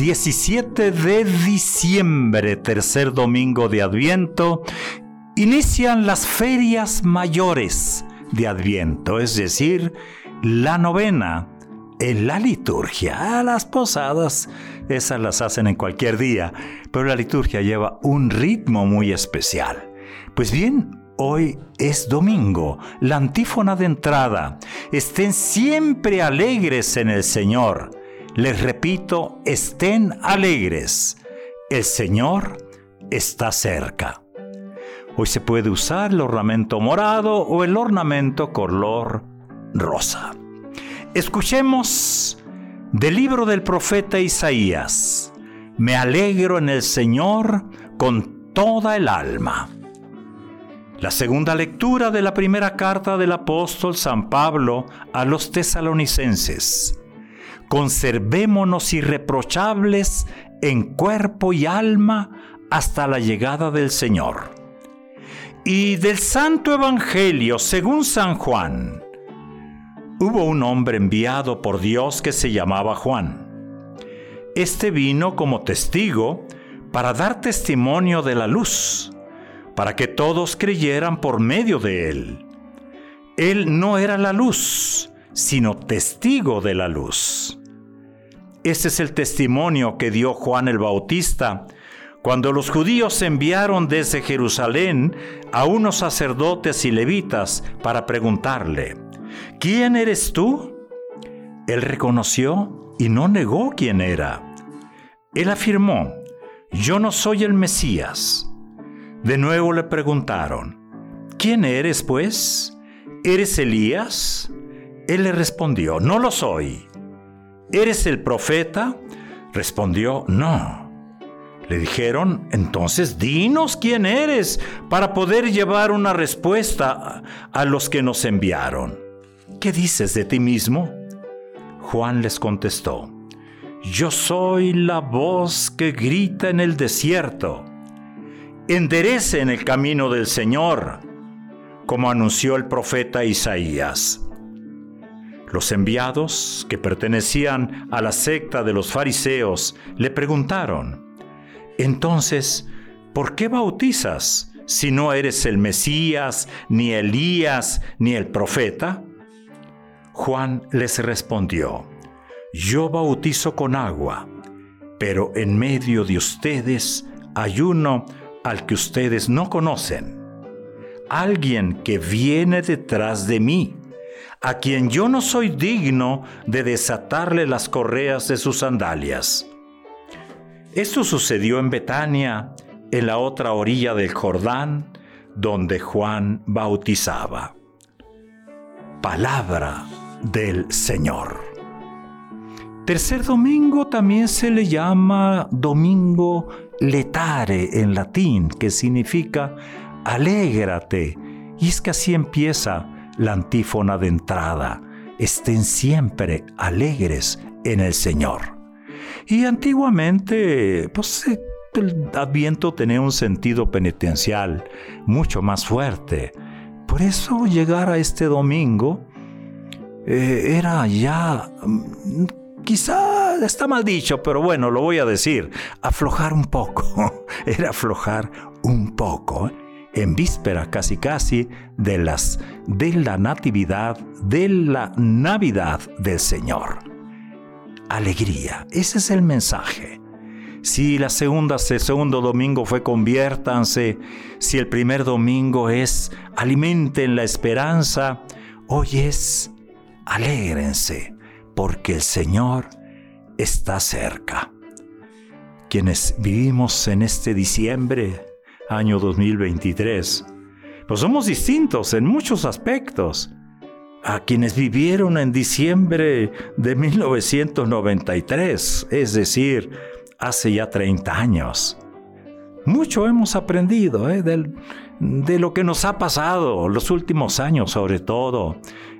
17 de diciembre, tercer domingo de Adviento, inician las ferias mayores de Adviento, es decir, la novena en la liturgia. Las posadas, esas las hacen en cualquier día, pero la liturgia lleva un ritmo muy especial. Pues bien, Hoy es domingo, la antífona de entrada. Estén siempre alegres en el Señor. Les repito, estén alegres. El Señor está cerca. Hoy se puede usar el ornamento morado o el ornamento color rosa. Escuchemos del libro del profeta Isaías. Me alegro en el Señor con toda el alma. La segunda lectura de la primera carta del apóstol San Pablo a los tesalonicenses conservémonos irreprochables en cuerpo y alma hasta la llegada del Señor. Y del Santo Evangelio según San Juan. Hubo un hombre enviado por Dios que se llamaba Juan. Este vino como testigo para dar testimonio de la luz, para que todos creyeran por medio de él. Él no era la luz, sino testigo de la luz. Este es el testimonio que dio Juan el Bautista cuando los judíos enviaron desde Jerusalén a unos sacerdotes y levitas para preguntarle, ¿quién eres tú? Él reconoció y no negó quién era. Él afirmó, yo no soy el Mesías. De nuevo le preguntaron, ¿quién eres pues? ¿Eres Elías? Él le respondió, no lo soy. ¿Eres el profeta? Respondió, no. Le dijeron, entonces dinos quién eres para poder llevar una respuesta a los que nos enviaron. ¿Qué dices de ti mismo? Juan les contestó, yo soy la voz que grita en el desierto. Enderece en el camino del Señor, como anunció el profeta Isaías. Los enviados, que pertenecían a la secta de los fariseos, le preguntaron, Entonces, ¿por qué bautizas si no eres el Mesías, ni Elías, ni el profeta? Juan les respondió, Yo bautizo con agua, pero en medio de ustedes hay uno al que ustedes no conocen, alguien que viene detrás de mí a quien yo no soy digno de desatarle las correas de sus sandalias. Esto sucedió en Betania, en la otra orilla del Jordán, donde Juan bautizaba. Palabra del Señor. Tercer domingo también se le llama domingo letare en latín, que significa alégrate. Y es que así empieza la antífona de entrada. Estén siempre alegres en el Señor. Y antiguamente, pues el adviento tenía un sentido penitencial mucho más fuerte. Por eso llegar a este domingo eh, era ya, mm, quizá está mal dicho, pero bueno, lo voy a decir, aflojar un poco. era aflojar un poco. En víspera casi casi de las de la natividad de la Navidad del Señor. Alegría, ese es el mensaje. Si la segunda, el segundo domingo fue conviértanse, si el primer domingo es alimenten la esperanza, hoy es alégrense, porque el Señor está cerca. Quienes vivimos en este diciembre, año 2023. Pues somos distintos en muchos aspectos a quienes vivieron en diciembre de 1993, es decir, hace ya 30 años. Mucho hemos aprendido ¿eh? de lo que nos ha pasado los últimos años sobre todo.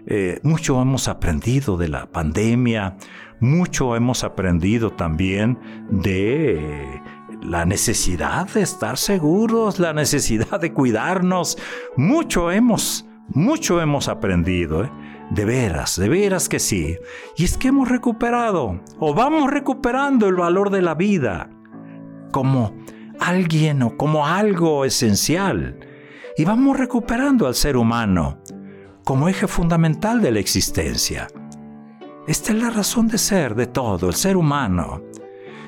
Eh, mucho hemos aprendido de la pandemia, mucho hemos aprendido también de la necesidad de estar seguros, la necesidad de cuidarnos. Mucho hemos, mucho hemos aprendido. ¿eh? De veras, de veras que sí. Y es que hemos recuperado o vamos recuperando el valor de la vida como alguien o como algo esencial. Y vamos recuperando al ser humano como eje fundamental de la existencia. Esta es la razón de ser de todo, el ser humano.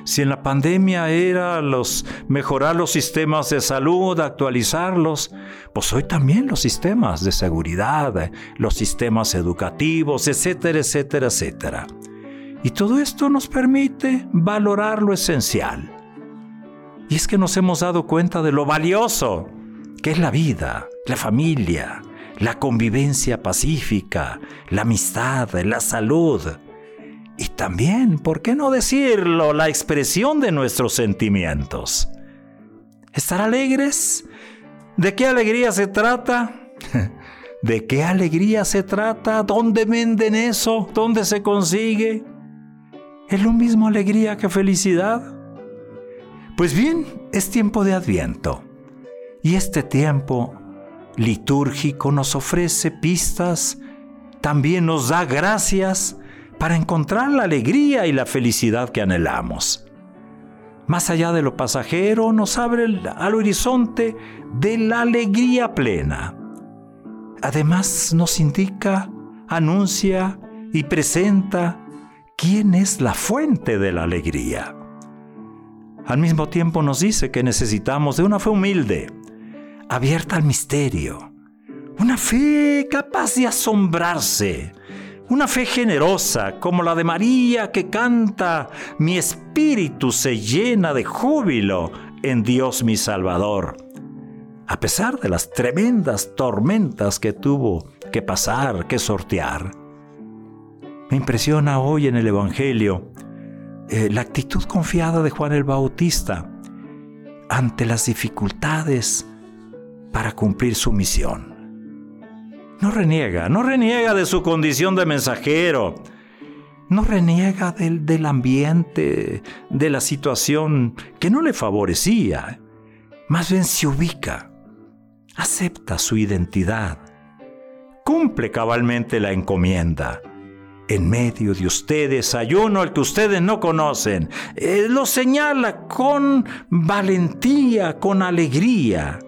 Si en la pandemia era los mejorar los sistemas de salud, actualizarlos, pues hoy también los sistemas de seguridad, los sistemas educativos, etcétera, etcétera, etcétera. Y todo esto nos permite valorar lo esencial. Y es que nos hemos dado cuenta de lo valioso que es la vida, la familia, la convivencia pacífica, la amistad, la salud, y también, ¿por qué no decirlo?, la expresión de nuestros sentimientos. ¿Estar alegres? ¿De qué alegría se trata? ¿De qué alegría se trata? ¿Dónde venden eso? ¿Dónde se consigue? ¿Es lo mismo alegría que felicidad? Pues bien, es tiempo de adviento. Y este tiempo litúrgico nos ofrece pistas, también nos da gracias para encontrar la alegría y la felicidad que anhelamos. Más allá de lo pasajero, nos abre al horizonte de la alegría plena. Además, nos indica, anuncia y presenta quién es la fuente de la alegría. Al mismo tiempo nos dice que necesitamos de una fe humilde, abierta al misterio, una fe capaz de asombrarse, una fe generosa como la de María que canta, mi espíritu se llena de júbilo en Dios mi Salvador. A pesar de las tremendas tormentas que tuvo que pasar, que sortear. Me impresiona hoy en el Evangelio eh, la actitud confiada de Juan el Bautista ante las dificultades para cumplir su misión. No reniega, no reniega de su condición de mensajero. No reniega del, del ambiente, de la situación que no le favorecía. Más bien se ubica, acepta su identidad, cumple cabalmente la encomienda. En medio de ustedes hay uno al que ustedes no conocen. Eh, lo señala con valentía, con alegría.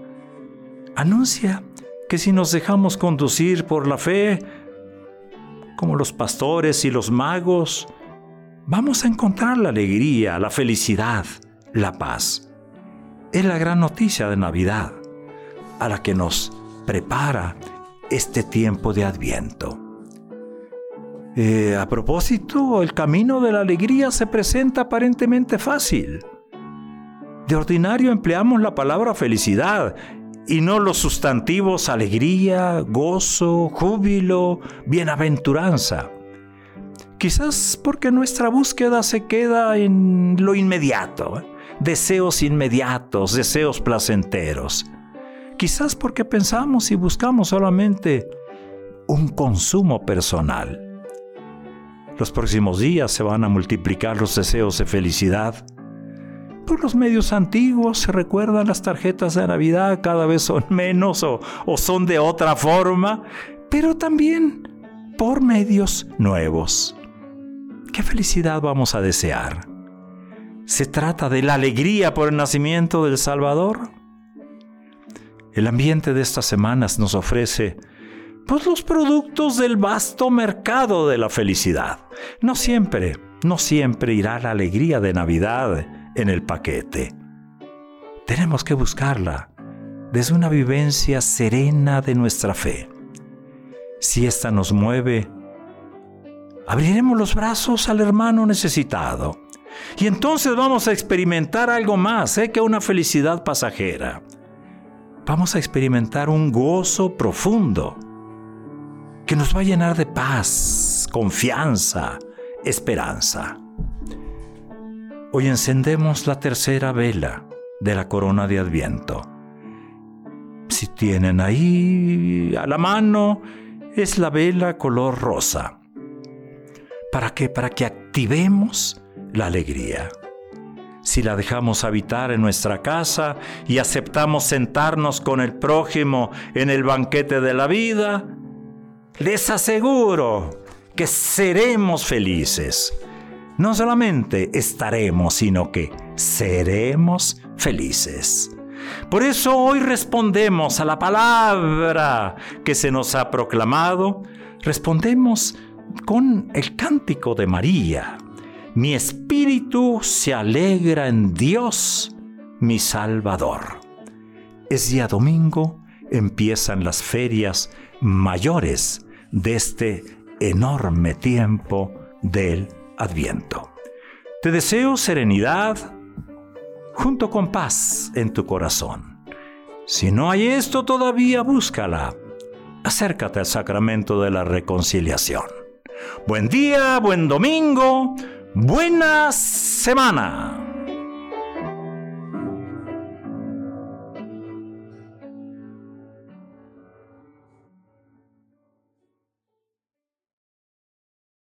Anuncia que si nos dejamos conducir por la fe, como los pastores y los magos, vamos a encontrar la alegría, la felicidad, la paz. Es la gran noticia de Navidad, a la que nos prepara este tiempo de Adviento. Eh, a propósito, el camino de la alegría se presenta aparentemente fácil. De ordinario empleamos la palabra felicidad y no los sustantivos alegría, gozo, júbilo, bienaventuranza. Quizás porque nuestra búsqueda se queda en lo inmediato, ¿eh? deseos inmediatos, deseos placenteros. Quizás porque pensamos y buscamos solamente un consumo personal. Los próximos días se van a multiplicar los deseos de felicidad, por los medios antiguos se recuerdan las tarjetas de Navidad, cada vez son menos o, o son de otra forma, pero también por medios nuevos. ¿Qué felicidad vamos a desear? ¿Se trata de la alegría por el nacimiento del Salvador? El ambiente de estas semanas nos ofrece pues, los productos del vasto mercado de la felicidad. No siempre, no siempre irá la alegría de Navidad en el paquete. Tenemos que buscarla desde una vivencia serena de nuestra fe. Si ésta nos mueve, abriremos los brazos al hermano necesitado. Y entonces vamos a experimentar algo más ¿eh? que una felicidad pasajera. Vamos a experimentar un gozo profundo que nos va a llenar de paz, confianza, esperanza. Hoy encendemos la tercera vela de la corona de Adviento. Si tienen ahí a la mano, es la vela color rosa. ¿Para qué? Para que activemos la alegría. Si la dejamos habitar en nuestra casa y aceptamos sentarnos con el prójimo en el banquete de la vida, les aseguro que seremos felices. No solamente estaremos, sino que seremos felices. Por eso hoy respondemos a la palabra que se nos ha proclamado, respondemos con el cántico de María. Mi espíritu se alegra en Dios, mi Salvador. Es día domingo, empiezan las ferias mayores de este enorme tiempo del Adviento. Te deseo serenidad junto con paz en tu corazón. Si no hay esto todavía, búscala. Acércate al sacramento de la reconciliación. Buen día, buen domingo, buena semana.